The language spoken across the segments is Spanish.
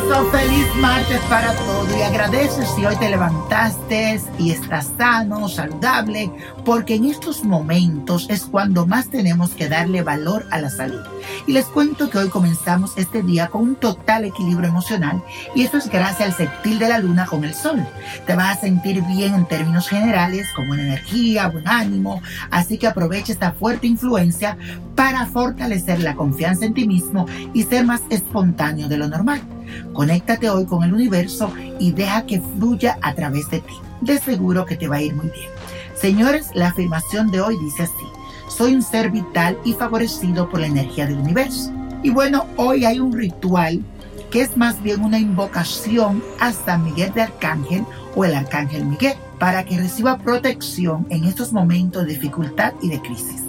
feliz martes para todos y agradeces si hoy te levantaste y estás sano, saludable, porque en estos momentos es cuando más tenemos que darle valor a la salud. Y les cuento que hoy comenzamos este día con un total equilibrio emocional y eso es gracias al sextil de la luna con el sol. Te vas a sentir bien en términos generales, con buena energía, buen ánimo, así que aprovecha esta fuerte influencia para fortalecer la confianza en ti mismo y ser más espontáneo de lo normal. Conéctate hoy con el universo y deja que fluya a través de ti. De seguro que te va a ir muy bien. Señores, la afirmación de hoy dice así. Soy un ser vital y favorecido por la energía del universo. Y bueno, hoy hay un ritual que es más bien una invocación a San Miguel de Arcángel o el Arcángel Miguel para que reciba protección en estos momentos de dificultad y de crisis.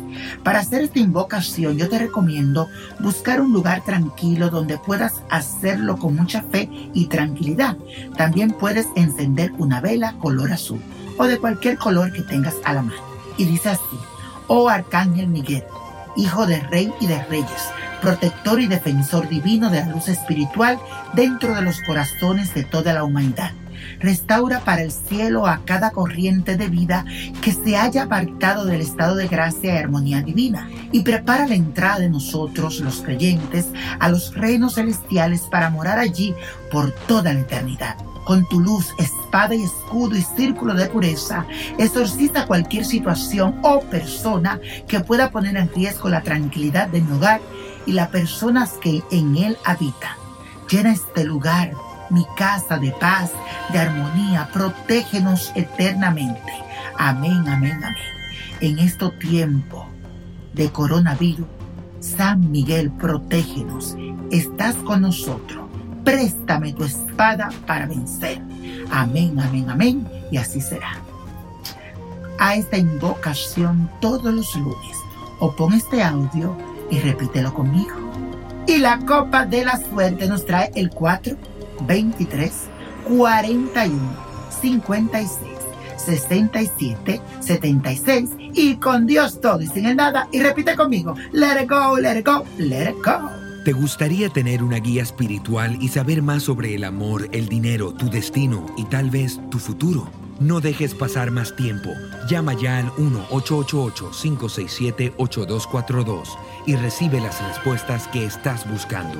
Para hacer esta invocación yo te recomiendo buscar un lugar tranquilo donde puedas hacerlo con mucha fe y tranquilidad. También puedes encender una vela color azul o de cualquier color que tengas a la mano. Y dice así, oh Arcángel Miguel, Hijo de Rey y de Reyes, protector y defensor divino de la luz espiritual dentro de los corazones de toda la humanidad restaura para el cielo a cada corriente de vida que se haya apartado del estado de gracia y armonía divina, y prepara la entrada de nosotros, los creyentes, a los reinos celestiales para morar allí por toda la eternidad. Con tu luz, espada y escudo y círculo de pureza, exorciza cualquier situación o persona que pueda poner en riesgo la tranquilidad de mi hogar y las personas que en él habitan. Llena este lugar mi casa de paz, de armonía, protégenos eternamente. Amén, amén, amén. En este tiempo de coronavirus, San Miguel, protégenos. Estás con nosotros. Préstame tu espada para vencer. Amén, amén, amén. Y así será. A esta invocación todos los lunes. O pon este audio y repítelo conmigo. Y la copa de la suerte nos trae el 4 23 41 56 67 76 y con Dios todo y sin el nada y repite conmigo let it go let it go let it go ¿Te gustaría tener una guía espiritual y saber más sobre el amor, el dinero, tu destino y tal vez tu futuro? No dejes pasar más tiempo. Llama ya al 1-888-567-8242 y recibe las respuestas que estás buscando.